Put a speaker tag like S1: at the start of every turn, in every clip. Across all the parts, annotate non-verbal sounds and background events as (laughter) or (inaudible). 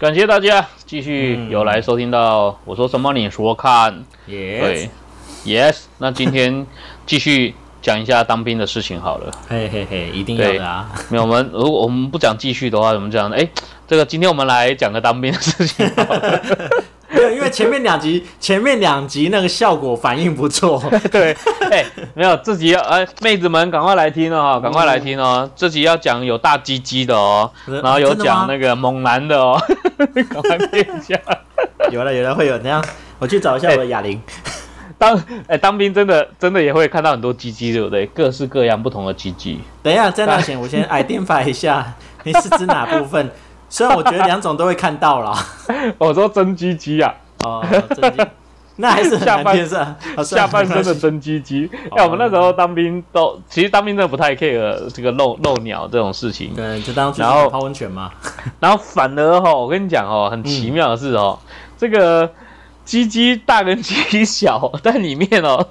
S1: 感谢大家继续有来收听到我说什么你说看，
S2: 对
S1: ，yes。那今天继续讲一下当兵的事情好了，
S2: 嘿嘿嘿，一定要的啊。
S1: 没有我们如果我们不讲继续的话，怎么讲呢？哎，这个今天我们来讲个当兵的事情。(laughs)
S2: 前面两集，前面两集那个效果反应不错。(laughs)
S1: 对，哎，没有，这集要哎，妹子们赶快来听哦，赶快来听哦，这集要讲有大鸡鸡的哦，然后有讲那个猛男的哦，(laughs) 赶快听一下。
S2: 有了，有了，会有那样，我去找一下我的哑铃。
S1: 当哎，当兵真的真的也会看到很多鸡鸡，对不对？各式各样不同的鸡鸡。
S2: 等一下，在那前我先矮电发一下，你是指哪部分？(laughs) 虽然我觉得两种都会看到了，
S1: 我说真鸡鸡啊，
S2: 哦，(laughs) 那还是
S1: 下半
S2: 身
S1: 下半身的真鸡鸡。哎，我们那时候当兵都，其实当兵真的不太 care 这个露露鸟这种事情，
S2: 对，就当然后泡温泉嘛。(laughs)
S1: 然后反而哈，我跟你讲哦，很奇妙的是哦，这个鸡鸡大跟鸡鸡小 (laughs) 但里面哦，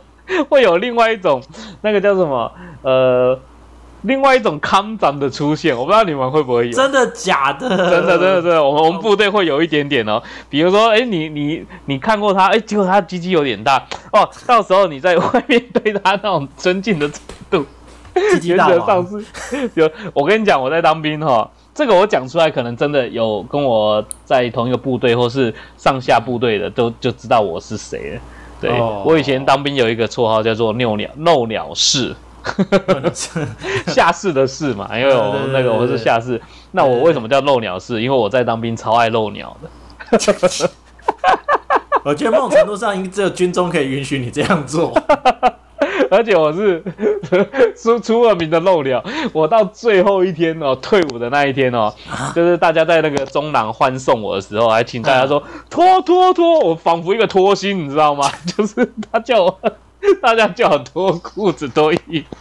S1: 会有另外一种那个叫什么呃。另外一种康长的出现，我不知道你们会不会有？
S2: 真的假的？真
S1: 的真的真的，我们我们部队会有一点点哦。比如说，哎，你你你看过他，哎，结果他鸡鸡有点大哦。到时候你在外面对他那种尊敬的程度，
S2: 原则
S1: 上是有。我跟你讲，我在当兵哈，这个我讲出来，可能真的有跟我在同一个部队或是上下部队的，都就知道我是谁了。对我以前当兵有一个绰号叫做“遛鸟漏鸟士”。(laughs) 下士的士嘛，因为我那个我是下士，那我为什么叫漏鸟士？因为我在当兵超爱漏鸟的。(laughs)
S2: 我觉得某种程度上，只有军中可以允许你这样做。(laughs)
S1: 而且我是出出了名的漏鸟，我到最后一天哦，退伍的那一天哦，就是大家在那个中廊欢送我的时候，还请大家说拖拖拖，我仿佛一个拖星，你知道吗？就是他叫我。(laughs) 大家就好脱裤子脱衣服，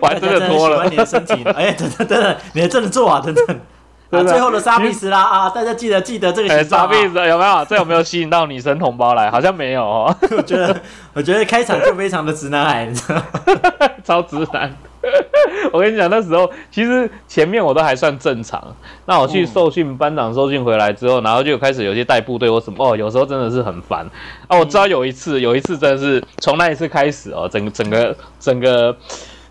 S1: 我还真的脱了。
S2: 喜欢你的身体，哎，等等等等，你还真的做啊？等等，啊，最后的沙比斯啦啊！大家记得记得这个
S1: 沙比斯有没有？这有没有吸引到女生同胞来？好像没有哦。
S2: 我觉得，(laughs) 我觉得开场就非常的直男癌，你知道 (laughs)
S1: 超直男。我跟你讲，那时候其实前面我都还算正常。那我去受训，班长受训回来之后，然后就开始有些带部队或什么哦，有时候真的是很烦啊。我知道有一次，有一次真的是从那一次开始哦，整个整个整个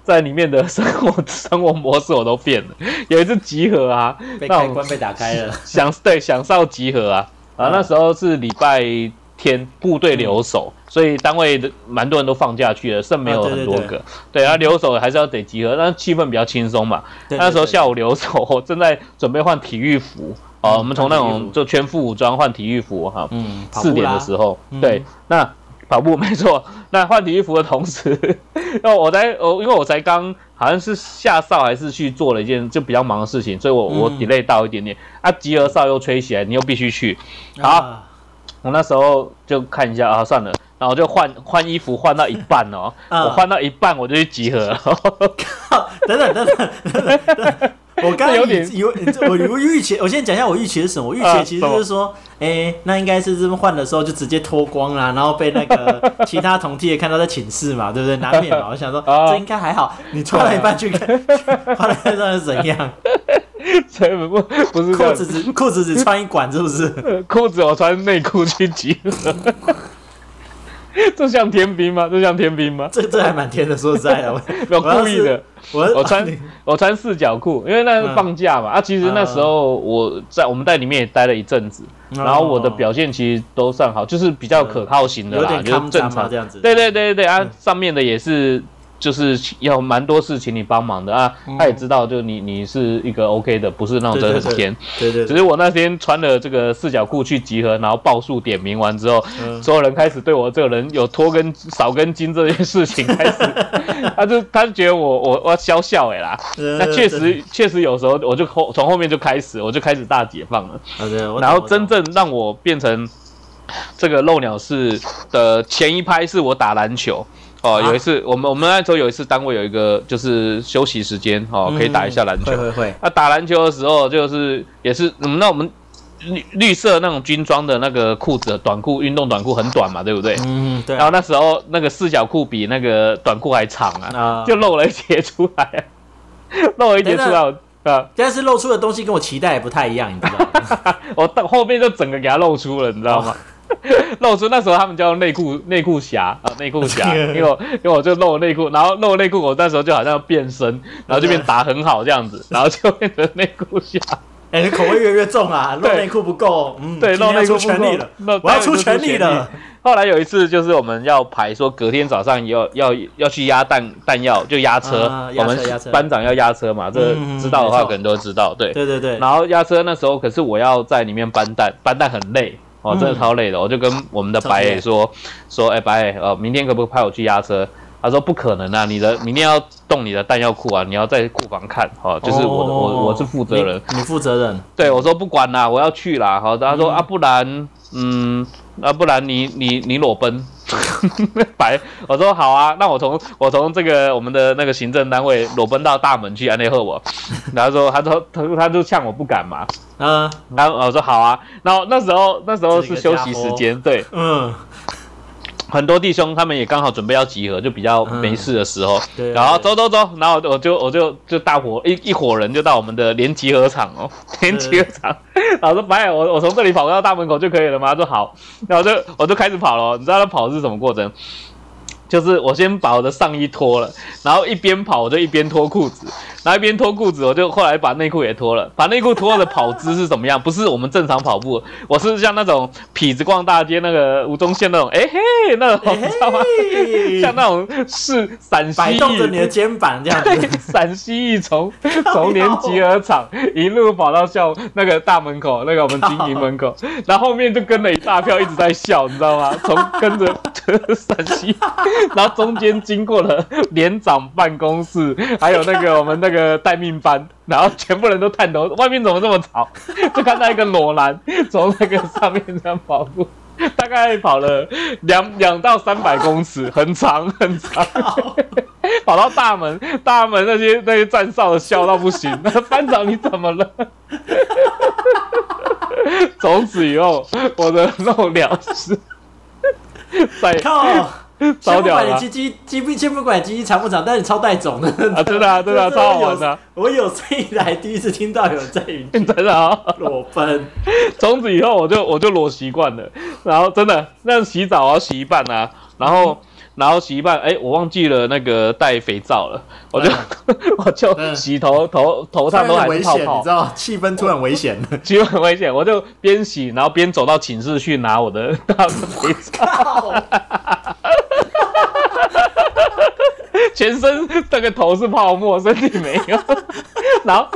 S1: 在里面的生活生活模式我都变了。有一次集合啊，
S2: 那关被打开了，(laughs)
S1: 想对想上集合啊啊，那时候是礼拜。天部队留守，所以单位的蛮多人都放假去了，剩没有很多个。对啊，留守还是要得集合，但气氛比较轻松嘛。那时候下午留守，(laughs) 正在准备换体育服哦。我们从那种就全副武装换体育服哈。嗯。四点的时候，对，那跑步 (laughs) 没错。那换体育服的同时，那我在我因为我才刚好像是下哨还是去做了一件就比较忙的事情，所以我我 delay 到一点点。啊，集合哨又吹起来，你又必须去。好。我那时候就看一下啊，算了，然后就换换衣服，换到一半哦，(laughs) 我换到一半我就去集合。(laughs)
S2: 等等等等，(laughs) 我刚有点有我我预期，我先讲一下我预期是什么。我预期其实就是说，哎，那应该是这么换的时候就直接脱光啦，然后被那个其他同梯看到在寝室嘛，对不对？难免嘛。我想说 (laughs) 这应该还好，你穿了一半去看，(laughs) 换了一半是怎样？
S1: 不不不是
S2: 裤子只裤子只穿一管是不是？
S1: 裤子我穿内裤去集合，(laughs) 这像天兵吗？这像天兵吗？
S2: 这这还蛮天的，说实在的，
S1: 我 (laughs) 故意的。我我穿我穿四角裤，因为那是放假嘛。啊，其实那时候我在我们在里面也待了一阵子，然后我的表现其实都算好，就是比较可靠型的啦，就是正常
S2: 这样子。
S1: 对对对对啊，上面的也是。就是要蛮多事请你帮忙的啊，他也知道，就你你是一个 OK 的，不是那种真的很天。
S2: 对对。
S1: 只是我那天穿了这个四角裤去集合，然后报数点名完之后，所有人开始对我这个人有脱跟少根筋这件事情开始，(laughs) 他就他就觉得我我我笑笑哎啦。那确实确实有时候我就后从后面就开始我就开始大解放了。然后真正让我变成这个漏鸟式的前一拍是我打篮球。哦，有一次我们我们那时候有一次单位有一个就是休息时间哦，可以打一下篮球。
S2: 会会会。
S1: 那打篮球的时候就是也是，那我们绿绿色那种军装的那个裤子短裤，运动短裤很短嘛，对不对？
S2: 嗯，对。
S1: 然后那时候那个四角裤比那个短裤还长啊，就露了一截出来，(laughs) 露了一截出来。
S2: 啊，但是露出的东西跟我期待也不太一样，你知道吗？(laughs)
S1: 我到后面就整个给他露出了，你知道吗？(laughs) 露出那时候他们叫内裤内裤侠啊，内裤侠，(laughs) 因为我因为我就露内裤，然后露内裤，我那时候就好像变身，然后就变打很好这样子，(laughs) 然后就变成内裤侠。
S2: 哎，你口味越来越重啊！露内裤不够，嗯，
S1: 对，露内裤
S2: 全力了，我要出全力了。
S1: 后来有一次就是我们要排说隔天早上要要要去压弹弹药，就压车，我们班长要压车嘛，这知道的话可能都知道，对，
S2: 对对对。
S1: 然后压车那时候可是我要在里面搬弹，搬弹很累。哦，真的超累的，我就跟我们的白磊说说，哎，白磊，呃，明天可不可以派我去压车？他说不可能啊，你的明天要动你的弹药库啊，你要在库房看，哦，就是我我我是负责人，
S2: 你负责人，
S1: 对我说不管啦，我要去啦，好，他说啊，不然，嗯，啊，不然你你你裸奔。(laughs) 白，我说好啊，那我从我从这个我们的那个行政单位裸奔到大门去安内赫我，然后说他说他他就呛我不敢嘛，嗯，然后我说好啊，然后那时候那时候是休息时间，对，嗯。很多弟兄他们也刚好准备要集合，就比较没事的时候，然后走走走，然后我就我就就大伙一一伙人就到我们的连集合场哦，连集合场，然后说白，我我从这里跑到大门口就可以了吗？说好，然后就我就开始跑了，你知道他跑是什么过程？就是我先把我的上衣脱了，然后一边跑我就一边脱裤子，然后一边脱裤子，我就后来把内裤也脱了。把内裤脱了的跑姿是怎么样？不是我们正常跑步，我是像那种痞子逛大街那个吴宗宪那种，哎嘿，那种你知道吗？像那种是陕西，摆
S2: 动着你的肩膀这样子，
S1: 陕西 (laughs) 一从 (laughs) 从年集合场一路跑到校那个大门口，那个我们经营门口，(laughs) 然后后面就跟了一大票一直在笑，你知道吗？从跟着陕西。然后中间经过了连长办公室，还有那个我们那个待命班，然后全部人都探头，外面怎么这么吵？就看到一个裸男从那个上面这样跑步，大概跑了两两到三百公尺，很长很长，跑到大门，大门那些那些站哨的笑到不行。那班长你怎么了？(laughs) 从此以后我的漏了是
S2: 在靠。
S1: 超屌
S2: 了！鸡鸡鸡不先不管鸡鸡长不长，但是超带种的
S1: 啊！真的啊，(laughs) 真的超好玩的。
S2: 我有生以来第一次听到有在云
S1: 真的啊，
S2: 裸奔。(laughs)
S1: 从此以后我就我就裸习惯了，然后真的那洗澡啊洗一半啊，然后然后洗一半，哎，我忘记了那个带肥皂了，我就 (laughs) 我就洗头头头上都还是泡泡，
S2: 你知道气氛突然危险
S1: 了，气氛很危险，我就边洗然后边走到寝室去拿我的大肥皂。全身这个头是泡沫，身体没有。然后，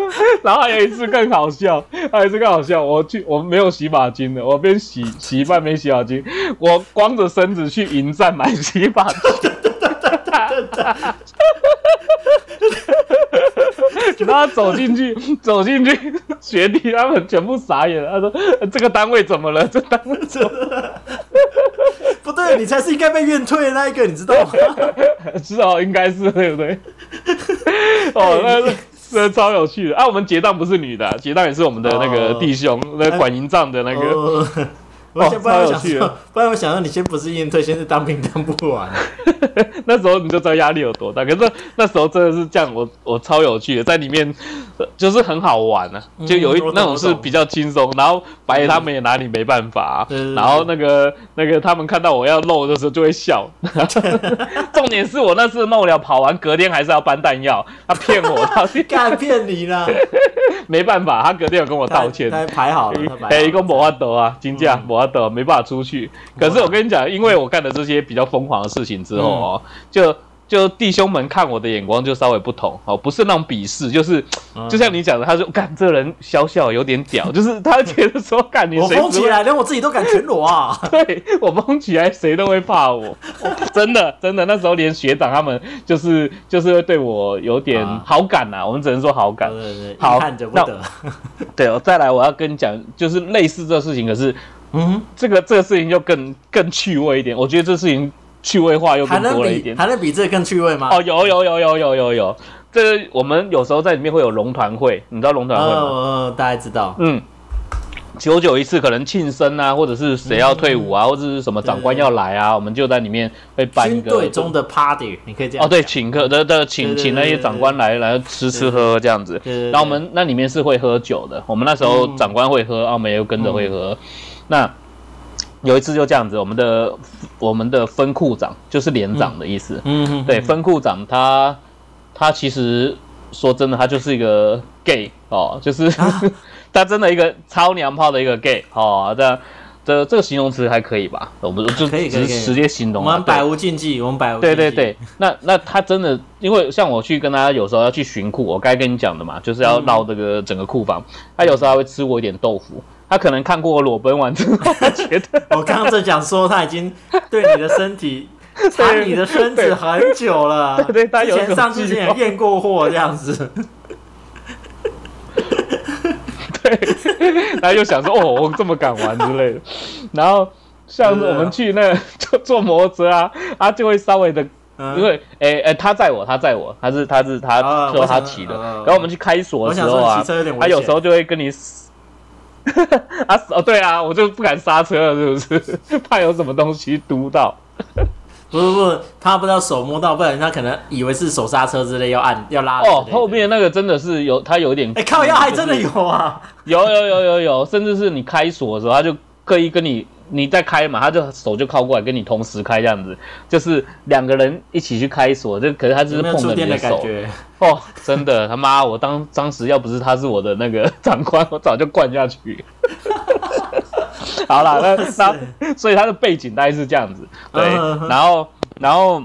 S1: 然后还有一次更好笑，还有一次更好笑。我去，我没有洗发精的，我边洗洗一半没洗发精，我光着身子去营站买洗发精。(laughs) 然后走进去，走进去，学弟他们全部傻眼。他说：“这个单位怎么了？这单位怎么了？”
S2: 你才是应该被怨退的那一个，你知道吗？(laughs)
S1: 是哦，应该是对不对？(laughs) 哦，那是超有趣的啊！我们结账不是女的，结账也是我们的那个弟兄，那管营帐的那个。
S2: 我先不然我想说，不然我想说，你先不是应退，先是当兵当不完。(laughs)
S1: 那时候你就知道压力有多大。可是那时候真的是这样，我我超有趣的，在里面就是很好玩啊，就有一那种是比较轻松。然后白爷他们也拿你没办法。然后那个那个他们看到我要漏的时候就会笑。(laughs) 重点是我那次漏了，跑完隔天还是要搬弹药，他骗我，(laughs) 他
S2: 干骗你呢。
S1: 没办法，他隔天有跟我道歉。
S2: 他排好了，哎，
S1: 一共没法得啊，金价没法得，没办法出去。可是我跟你讲，因为我干了这些比较疯狂的事情之后哦，就。就弟兄们看我的眼光就稍微不同哦，不是那种鄙视，就是就像你讲的，他说干这人小小有点屌，就是他觉得说干你
S2: 我疯起来，连我自己都敢全裸啊！(laughs)
S1: 对我疯起来，谁都会怕我，(laughs) 真的真的，那时候连学长他们就是就是会对我有点好感呐，我们只能说好感。
S2: 对对对，好看着不得。
S1: 对，我再来，我要跟你讲，就是类似这事情，可是嗯，这个这个事情就更更趣味一点，我觉得这事情。趣味化又更多了一点，
S2: 还能比这更趣味吗？
S1: 哦，有有有有有有有，这我们有时候在里面会有龙团会，你知道龙团会吗？
S2: 大家知道。
S1: 嗯，久久一次，可能庆生啊，或者是谁要退伍啊，或者是什么长官要来啊，我们就在里面会办一个
S2: 军队中的 party，你可以这样
S1: 哦，对，请客的的请请那些长官来来吃吃喝喝这样子。然后我们那里面是会喝酒的，我们那时候长官会喝，澳门又跟着会喝。那有一次就这样子，我们的我们的分库长就是连长的意思。嗯，对，分库长他他其实说真的，他就是一个 gay 哦，就是。(laughs) 他真的一个超娘炮的一个 gay 哦，这这这个形容词还可以吧？我们就直直接形容，
S2: 我们百无禁忌，我们百无
S1: 对对对。那那他真的，因为像我去跟他有时候要去巡库，我该跟你讲的嘛，就是要绕这个整个库房。他有时候还会吃我一点豆腐，他可能看过我裸奔完之后，他觉得 (laughs)
S2: 我刚刚在讲说他已经对你的身体查你的身子很久了，
S1: 对 (laughs) 对，
S2: 之前上之前也验过货这样子。
S1: 对然后又想说哦，我这么敢玩之类的。然后像我们去那坐 (laughs) 坐摩托车啊，他就会稍微的，因为诶诶，他载我，他载我，他是他是他说他骑的。然后我们去开锁的时候啊，他有时候就会跟你，(laughs) 啊哦对啊，我就不敢刹车了，是不是？怕有什么东西嘟到。(laughs)
S2: 不不不，他不知道手摸到，不然他可能以为是手刹车之类要按要拉。
S1: 哦，后面那个真的是有，他有点。
S2: 哎，靠腰还真的有啊！
S1: 有有有有有，甚至是你开锁的时候，他就刻意跟你你在开嘛，他就手就靠过来跟你同时开这样子，就是两个人一起去开锁，就可是他只是碰了你的手。哦，真的他妈，我当当时要不是他是我的那个长官，我早就灌下去。(laughs) 好了，那那所以他的背景大概是这样子，对，然后然后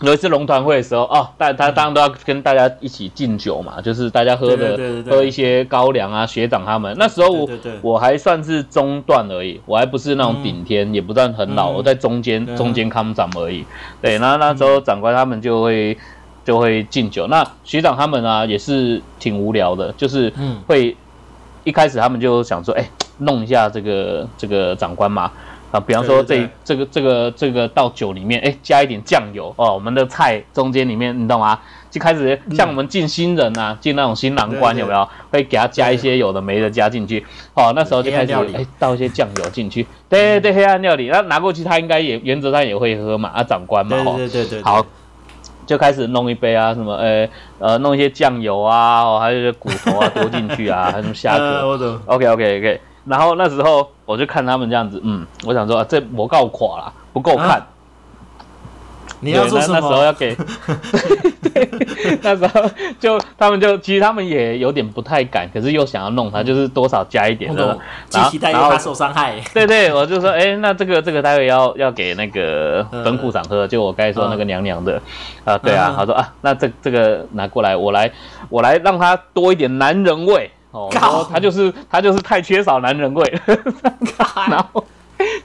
S1: 有一次龙团会的时候，哦，大他当然都要跟大家一起敬酒嘛，就是大家喝的喝一些高粱啊，学长他们那时候我我还算是中段而已，我还不是那种顶天，也不算很老，我在中间中间康长而已，对，那那时候长官他们就会就会敬酒，那学长他们啊也是挺无聊的，就是会一开始他们就想说，哎。弄一下这个这个长官嘛，啊，比方说这这个这个这个到酒里面，哎，加一点酱油哦，我们的菜中间里面，你懂吗？就开始像我们进新人啊，进那种新郎官有没有？会给他加一些有的没的加进去，哦，那时候就开始哎倒一些酱油进去，对对对，黑暗料理，那拿过去他应该也原则上也会喝嘛，啊，长官嘛，
S2: 对对对，
S1: 好，就开始弄一杯啊，什么呃呃弄一些酱油啊，哦，还有一些骨头啊 (laughs) 丢进去啊，还有什么虾壳，OK OK OK。然后那时候我就看他们这样子，嗯，我想说啊，这我告垮了，不够看。
S2: 你要做什么？
S1: 那时候要给，(laughs) 对那时候就他们就其实他们也有点不太敢，可是又想要弄他，就是多少加一点的，
S2: 然后怕受伤害。
S1: 对对，我就说，哎，那这个这个待会要要给那个分库长喝，就我刚才说那个娘娘的啊，对啊，他说啊，那这这个拿过来，我来我来让他多一点男人味。哦，然后他就是他就是太缺少男人味，(laughs) 然后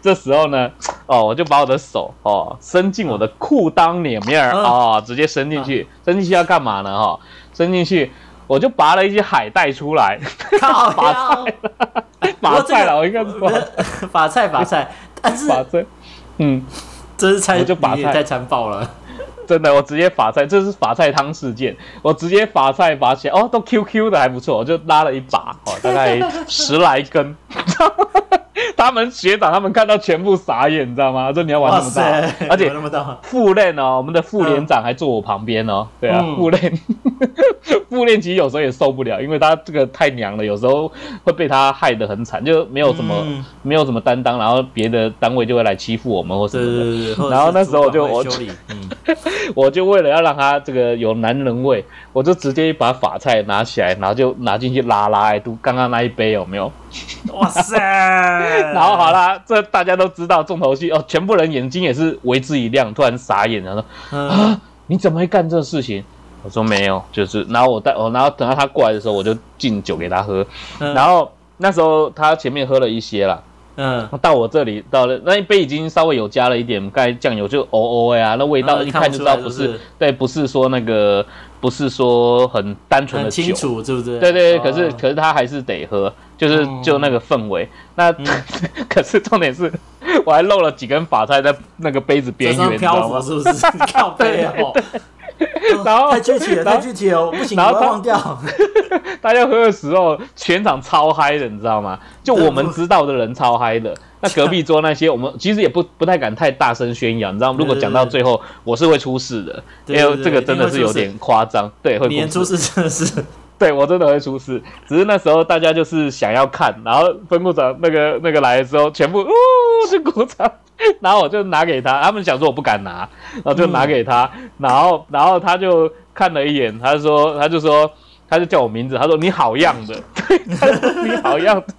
S1: 这时候呢，哦，我就把我的手哦伸进我的裤裆里面哦，直接伸进去，伸进去要干嘛呢？哈，伸进去我就拔了一些海带出来，
S2: 拔 (laughs)
S1: 菜，(laughs) 拔菜了，我应该是
S2: 拔菜拔菜，但是
S1: 法菜，嗯，
S2: 这是菜
S1: 就把菜。
S2: 太残暴了。
S1: 真的，我直接法菜，这是法菜汤事件。我直接法菜拔起来，哦，都 QQ 的还不错，我就拉了一把，哦，大概 (laughs) 十来根。(laughs) 他们学长他们看到全部傻眼，你知道吗？说你要玩那么大，而且副练哦，我们的副连长还坐我旁边哦。对啊，副练，(laughs) 副练其实有时候也受不了，因为他这个太娘了，有时候会被他害得很惨，就没有什么没有什么担当，然后别的单位就会来欺负我们或什么的。然后那时候就我，(laughs) 我就为了要让他这个有男人味，我就直接一把法菜拿起来，然后就拿进去拉拉，都刚刚那一杯有没有？
S2: 哇塞！(laughs)
S1: 然后好啦，这大家都知道重头戏哦，全部人眼睛也是为之一亮，突然傻眼，然后说：“啊，你怎么会干这事情？”我说：“没有，就是。”然后我带，我然后等到他过来的时候，我就敬酒给他喝。然后那时候他前面喝了一些啦，嗯，到我这里到了那一杯已经稍微有加了一点盖酱油，就哦哦呀，那味道一看就知道不是，对，不是说那个不是说很单纯的
S2: 酒，清楚，是不是？
S1: 对对，可是可是他还是得喝。就是就那个氛围，那 (laughs) 可是重点是，我还漏了几根法菜在那个杯子边缘，
S2: 漂浮是不是？(laughs) 靠背哦，(laughs) 然后太具体了，太具体了，不行，我要忘掉。(laughs)
S1: 大家喝的时候，全场超嗨的，你知道吗？就我们知道的人超嗨的。那隔壁桌那些，我们其实也不不太敢太大声宣扬，你知道吗？如果讲到最后，我是会出事的，因为这个真的是有点夸张。对，会
S2: 出事真的是。(laughs)
S1: 对我真的会出事，只是那时候大家就是想要看，然后分部长那个那个来的时候，全部呜是鼓掌，(laughs) 然后我就拿给他，他们想说我不敢拿，然后就拿给他，然后然后他就看了一眼，他说他就说他就叫我名字，他说你好样的，(laughs) 他说你好样的，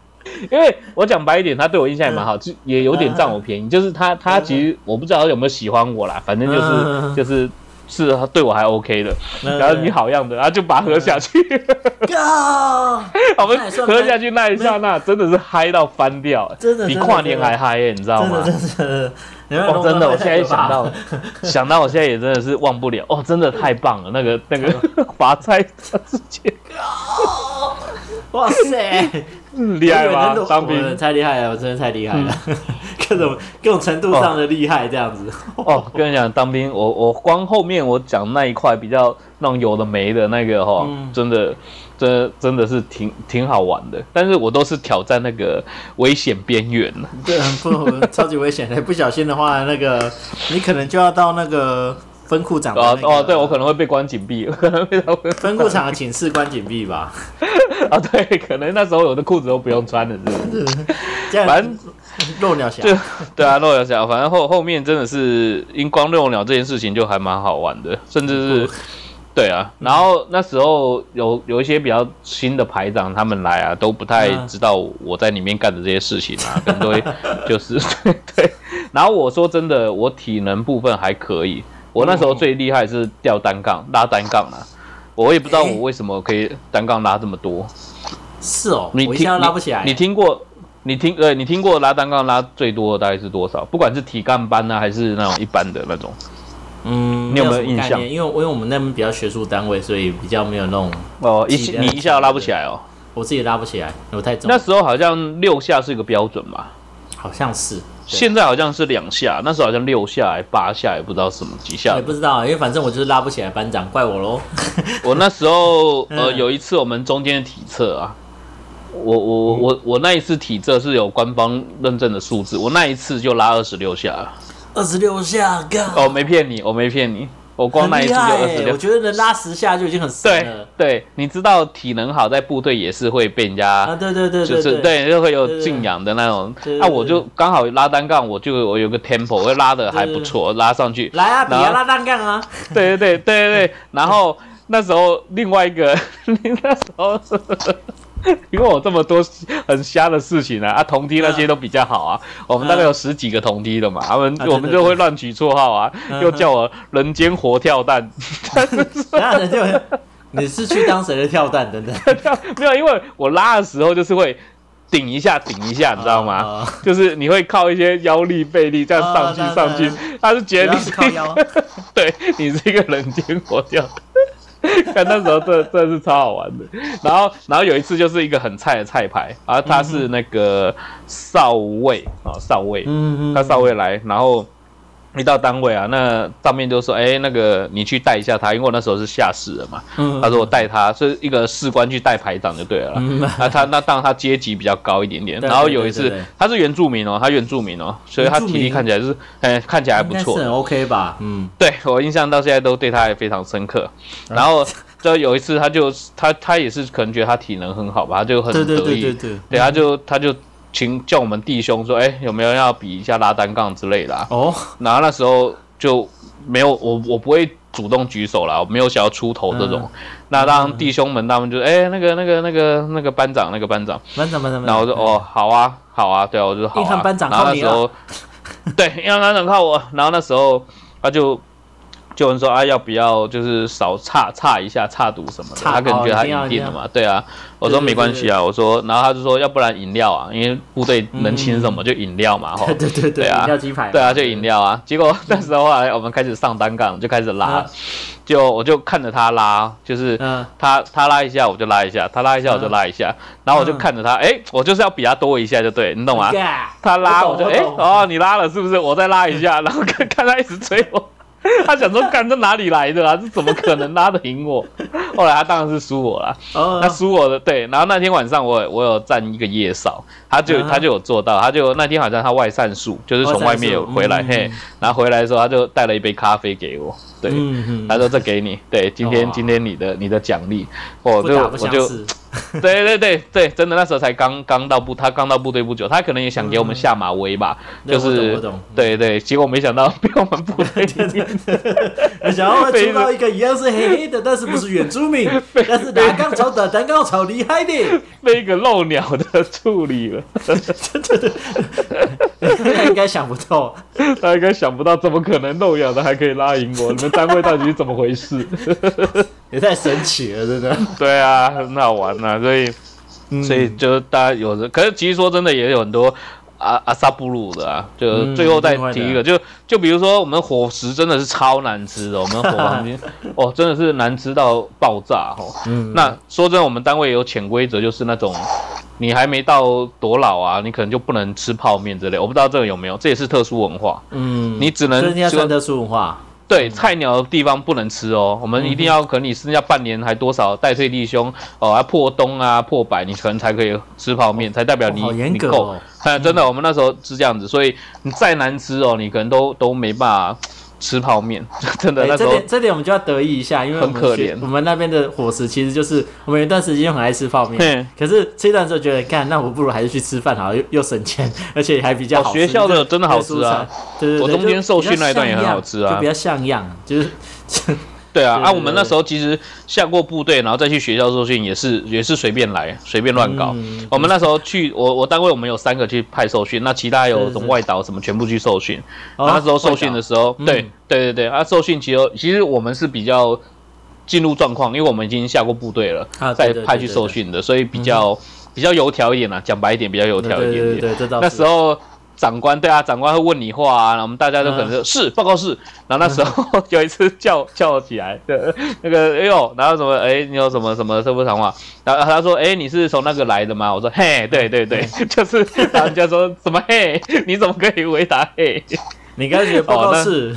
S1: 因为我讲白一点，他对我印象也蛮好，就也有点占我便宜，就是他他其实我不知道有没有喜欢我啦，反正就是就是。是他对我还 OK 的，然后你好样的，然后就把喝下去。我们喝下去那一刹，那真的是嗨到翻掉，
S2: 真的
S1: 比跨年还嗨耶，你知道吗？
S2: 真的，
S1: 哦，真的，我现在一想到，(laughs) 想到我现在也真的是忘不了。哦，真的太棒了，那个那个 (laughs) 发财之前，(laughs)
S2: 哇塞！
S1: 厉害吧？当兵
S2: 太厉害了，我真的太厉害了，各种各种程度上的厉害，这样子。
S1: 哦，跟你讲，当兵，我我光后面我讲那一块比较那种有的没的那个哈，真的，真真的是挺挺好玩的。但是我都是挑战那个危险边缘
S2: 对，不超级危险的，不小心的话，那个你可能就要到那个。分库长哦
S1: 哦，对我可能会被关紧闭，可能被
S2: 分库长的寝室关紧闭吧。(laughs)
S1: 啊，对，可能那时候我的裤子都不用穿了，是不是？(laughs) 反正 (laughs)
S2: 漏鸟侠，
S1: 对对啊，漏鸟侠，反正后后面真的是因光漏鸟这件事情就还蛮好玩的，甚至是 (laughs) 对啊。然后那时候有有一些比较新的排长他们来啊，都不太知道我在里面干的这些事情啊，很多就是 (laughs) 对。然后我说真的，我体能部分还可以。我那时候最厉害是吊单杠、拉单杠啊，我也不知道我为什么可以单杠拉这么多。
S2: 是哦，你听拉不起来。
S1: 你听过？你听？呃，你听过拉单杠拉最多的大概是多少？不管是体干班呢，还是那种一般的那种。
S2: 嗯，
S1: 你有没有印象？
S2: 因为因为我们那边比较学术单位，所以比较没有那种
S1: 哦，一你一下拉不起来哦。
S2: 我自己拉不起来，我太重。
S1: 那时候好像六下是一个标准吧？
S2: 好像是。
S1: 现在好像是两下，那时候好像六下还八下，也不知道什么几下。
S2: 也不知道，因为反正我就是拉不起来，班长怪我喽。
S1: 我那时候 (laughs) 呃有一次我们中间的体测啊，我我我我那一次体测是有官方认证的数字，我那一次就拉二十六下。
S2: 二十六下，
S1: 哦，没骗你，我没骗你。我光那一次就二十六，
S2: 我觉得能拉十下就已经很神
S1: 了。对对，你知道体能好，在部队也是会被人家
S2: 啊，对对对，
S1: 就是对，就会有敬仰的那种。那我就刚好拉单杠，我就我有个 tempo，我拉的还不错，拉上去。
S2: 来啊，比啊，拉单杠啊！(laughs)
S1: 对对对对对对，然后那时候另外一个，(laughs) 那时候。(laughs) 因为我这么多很瞎的事情啊，啊，同梯那些都比较好啊。我们大概有十几个同梯的嘛，他们我们就会乱取绰号啊，又叫我人间活跳蛋。(laughs)
S2: 那人就你是去当谁的跳蛋？等等，
S1: 没有，因为我拉的时候就是会顶一下，顶一下，你知道吗？就是你会靠一些腰力、背力这样上去上去。他是觉得你是靠腰，(laughs) 对你是一个人间活跳。(laughs) 看那时候，这这是超好玩的。然后，然后有一次就是一个很菜的菜牌，而他是那个少尉啊，少尉，他少尉来，然后。一到单位啊，那上面就说：“哎，那个你去带一下他，因为我那时候是下士了嘛。”他说：“我带他是一个士官去带排长就对了。”那他那当然他阶级比较高一点点。然后有一次他是原住民哦，他原住民哦，所以他体力看起来是哎看起来还不错，
S2: 很 OK 吧？嗯，
S1: 对我印象到现在都对他还非常深刻。然后就有一次他就他他也是可能觉得他体能很好吧，他就很得意，
S2: 对对对对，
S1: 对他就他就。请叫我们弟兄说，哎，有没有要比一下拉单杠之类的？啊哦，然后那时候就没有我，我不会主动举手啦，我没有想要出头这种。那当弟兄们他们就，哎，那个那个那个那个班长，那个班长，
S2: 班长班长，
S1: 然后我说，哦，好啊，好啊，对啊，我就说好啊。
S2: 班长靠你
S1: 候，(laughs) 对，因为班长靠我。然后那时候他就。就问说啊，要不要就是少差差一下差赌什么的？他可能觉得他赢定了嘛，对啊。我说没关系啊，我说，然后他就说，要不然饮料啊，因为部队能请什么就饮料嘛，
S2: 哈。(laughs) 对对对，饮料鸡排。
S1: 对啊，就饮料啊。结果那时候来我们开始上单杠，就开始拉，就我就看着他拉，就是他他拉一下我就拉一下，他拉一下我就拉一下，然后我就看着他，哎，我就是要比他多一下就对，你懂吗？他拉我就哎哦，你拉了是不是？我再拉一下，然后看看他一直追我。(laughs) 他想说，干这哪里来的啊？这怎么可能拉得赢我？(laughs) 后来他当然是输我了。哦，他输我的对。然后那天晚上我我有站一个夜哨，他就他就有做到，他就那天好像他外散数，就是从外面有回来，嘿，然后回来的时候他就带了一杯咖啡给我。对，他说这给你，对，今天今天你的你的奖励，我就我就。(laughs) 对对对对，真的那时候才刚刚到部，他刚到部队不久，他可能也想给我们下马威吧，就是对对，结果没想到被我们部队，(laughs)
S2: 没想到会出到一个一样是黑黑的，但是不是原住民，但是打钢超的，打钢草厉害的，
S1: 被一个漏鸟的处理了，对对
S2: 对，他应该想不到，
S1: 他应该想不到，怎么可能漏鸟的还可以拉赢我？你们单位到底是怎么回事？(laughs)
S2: 也太神奇了，真的。
S1: 对啊，很好玩呐，所以，所以就大家有的，可是其实说真的，也有很多阿阿萨布鲁的啊。就最后再提一个，就就比如说我们伙食真的是超难吃的，我们伙房间 (laughs) 哦真的是难吃到爆炸哦。嗯。那说真的，我们单位有潜规则，就是那种你还没到多老啊，你可能就不能吃泡面之类。我不知道这个有没有，这也是特殊文化。嗯。你只能
S2: 吃特殊文化。
S1: 对菜鸟的地方不能吃哦，我们一定要可能你剩下半年还多少带退弟兄哦，要破冬啊破百，你可能才可以吃泡面，才代表你你够。真的，我们那时候是这样子，所以你再难吃哦，你可能都都没办法。吃泡面，(laughs) 真的。
S2: 那这点这点我们就要得意一下，因为
S1: 很可怜。
S2: 我们那边的伙食其实就是我们有一段时间很爱吃泡面，可是吃一段时候觉得，干那我不如还是去吃饭好，又又省钱，(laughs) 而且还比较好。
S1: 学校的真的好吃啊，
S2: 对对对，
S1: 我中间受训那一段也很好吃啊，
S2: 就比较像样，就是。(laughs)
S1: 对啊，啊，我们那时候其实下过部队，然后再去学校受训，也是也是随便来，随便乱搞。我们那时候去，我我单位我们有三个去派受训，那其他有什么外岛什么全部去受训。那时候受训的时候，对对对对，啊，受训其实其实我们是比较进入状况，因为我们已经下过部队了，再派去受训的，所以比较比较油条一点啦，讲白一点，比较油条一点点。那时候。长官对啊，长官会问你话啊，然后我们大家都可能说是报告是，然后那时候 (laughs) 有一次叫叫我起来，那个哎呦，然后什么哎，你有什么什么特殊长话？然后他说哎，你是从那个来的吗？我说嘿，对对对，(laughs) 就是然后人家说什么嘿，(laughs) 你怎么可以回答嘿？
S2: 你刚才报告是，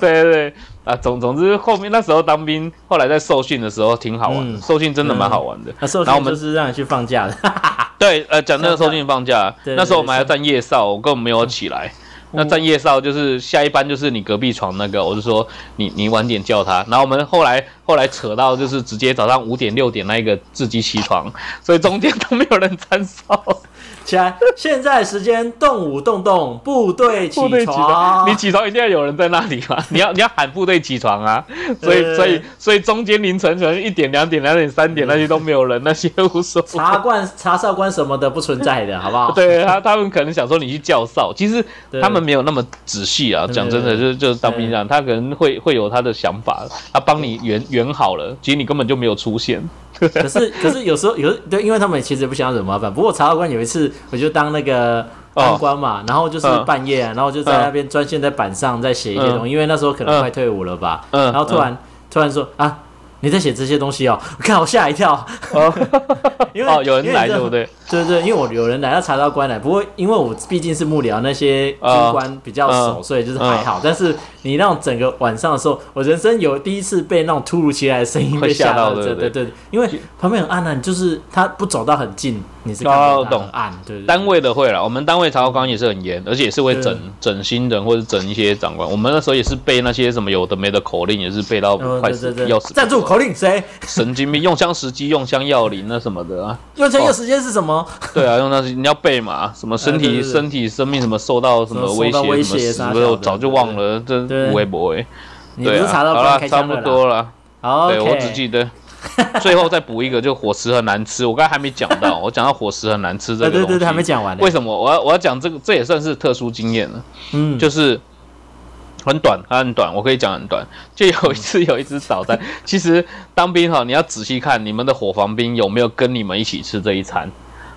S1: 对对对啊，总总之后面那时候当兵，后来在受训的时候挺好玩的，受训真的蛮好玩的。
S2: 然后我们是让你去放假的。(laughs)
S1: 对，呃，讲那个受训放假，那时候我们还要站夜哨，我根本没有起来。那站夜哨就是下一班就是你隔壁床那个，我就说你你晚点叫他。然后我们后来后来扯到就是直接早上五点六点那一个自己起床，所以中间都没有人站哨。
S2: 起来，现在时间动武动动，部队起床。
S1: 你起床一定要有人在那里嘛？(laughs) 你要你要喊部队起床啊！所以所以所以中间凌晨可能一点两点两点三点那些都没有人，那些无所谓。
S2: 茶官茶哨官什么的不存在的，好不好？
S1: 对他他们可能想说你去叫哨，其实他们没有那么仔细啊。讲真的，就是就是当兵长，他可能会会有他的想法，他帮你圆圆好了，其实你根本就没有出现。
S2: 可是可是有时候有对，因为他们其实不想惹麻烦。不过查到官有一次，我就当那个当官嘛，然后就是半夜，然后就在那边专线在板上在写一些东西，因为那时候可能快退伍了吧。然后突然突然说啊。你在写这些东西哦，我看我吓一跳，(laughs)
S1: 因为有人来对不对？
S2: 对对，因为我有人来要查到官来，不过因为我毕竟是幕僚，那些军官比较熟，所以就是还好。但是你那种整个晚上的时候，我人生有第一次被那种突如其来的声音被吓到，对对对，因为旁边很暗啊，你就是他不走到很近。你是高懂暗对
S1: 单位的会了，我们单位查考官也是很严，而且也是会整整新人或者整一些长官。我们那时候也是背那些什么有的没的口令，也是背到快死要死。
S2: 站住！口令谁？
S1: 神经病！用枪时机，用枪要领那什么的啊？
S2: 用枪要时间是什么？
S1: 对啊，用那些你要背嘛？什么身体身体生命什么受到什么威胁什么死？我早就忘了，这微博哎。
S2: 对啊，好
S1: 了，差不多了。
S2: 好，
S1: 对我只记得。(laughs) 最后再补一个，就伙食很难吃。我刚才还没讲到，(laughs) 我讲到伙食很难吃这个东西。
S2: 对对对，还没讲完。
S1: 为什么？我要我要讲这个，这也算是特殊经验了。嗯，就是很短，它很短，我可以讲很短。就有一次有一只早餐，其实当兵哈，你要仔细看你们的伙房兵有没有跟你们一起吃这一餐。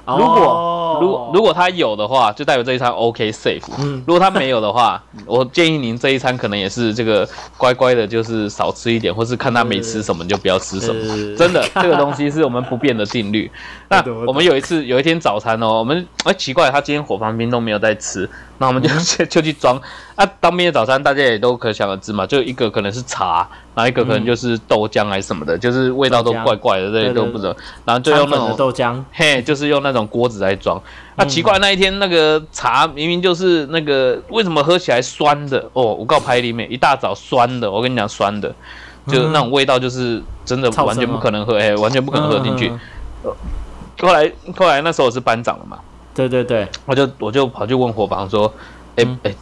S1: 如果如果如果他有的话，就代表这一餐 OK safe。嗯，如果他没有的话，(laughs) 我建议您这一餐可能也是这个乖乖的，就是少吃一点，或是看他没吃什么就不要吃什么。真的，这个东西是我们不变的定律。那 (laughs) 我们有一次有一天早餐哦，我们哎奇怪，他今天伙房兵都没有在吃，那我们就 (laughs) 就去装啊。当兵的早餐大家也都可想而知嘛，就一个可能是茶，然后一个可能就是豆浆还是什么的，就是味道都怪怪的，这些都不知道。然后就用那种
S2: 豆浆，
S1: 嘿，就是用那种锅子来装。啊，奇怪，那一天那个茶明明就是那个，为什么喝起来酸的？哦，我告牌里面一大早酸的，我跟你讲酸的，就是那种味道就是真的完全不可能喝，哎，完全不可能喝进去。后来后来那时候我是班长了嘛。
S2: 对对对，
S1: 我就我就跑去问伙房说，哎哎，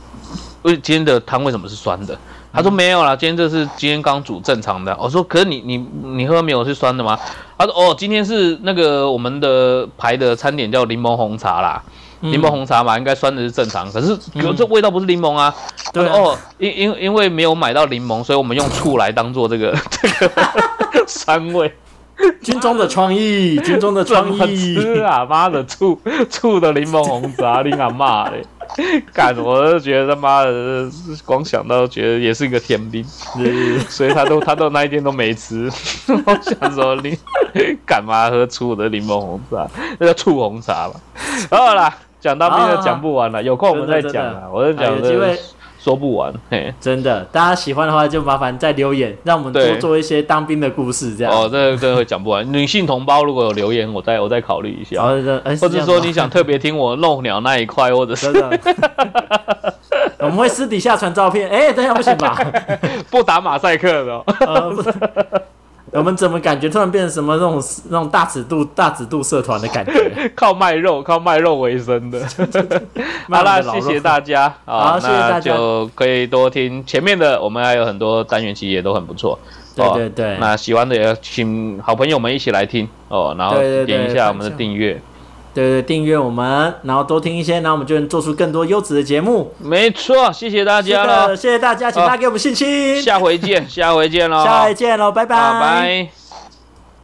S1: 为今天的汤为什么是酸的？他说没有啦，今天这是今天刚煮正常的。我说可是你你你喝没有是酸的吗？他说哦，今天是那个我们的牌的餐点叫柠檬红茶啦，柠檬红茶嘛，应该酸的是正常。可是可这味道不是柠檬啊。对哦，因因因为没有买到柠檬，所以我们用醋来当做这个 (laughs) 这个 (laughs) 酸味。(laughs)
S2: 军中的创意，(laughs) 军中的创意，
S1: 吃啊妈的醋醋的柠檬红茶，你敢骂嘞？(laughs) 干，我都觉得他妈的，光想到觉得也是一个天兵，所以他都他都那一天都没吃。我想说你干嘛喝醋的柠檬红茶？那叫醋红茶吧。好了，讲当兵的讲不完了，有空我们再讲啊。我在讲的。说不完，嘿，
S2: 真的，大家喜欢的话就麻烦再留言，让我们多做一些当兵的故事，这样。
S1: 哦，这这会讲不完。(laughs) 女性同胞如果有留言，我再我再考虑一下。或者说你想特别听我漏鸟那一块，或者是，(laughs)
S2: 我们会私底下传照片。哎，等下不行吧？(laughs)
S1: 不打马赛克的。
S2: 我们怎么感觉突然变成什么那种那种大尺度大尺度社团的感觉？(laughs)
S1: 靠卖肉靠卖肉为生的。(laughs) 好啦，谢谢大家
S2: 好，谢谢大
S1: 家，就可以多听前面的，我们还有很多单元其实也都很不错。
S2: 对对对，
S1: 那喜欢的也请好朋友们一起来听哦，然后点一下我们的订阅。
S2: 对对，订阅我们，然后多听一些，然后我们就能做出更多优质的节目。
S1: 没错，谢谢大家了，
S2: 谢谢大家，请大家给我们信心。(laughs)
S1: 下回见，下回见喽，
S2: 下回见喽，拜拜，
S1: 拜拜。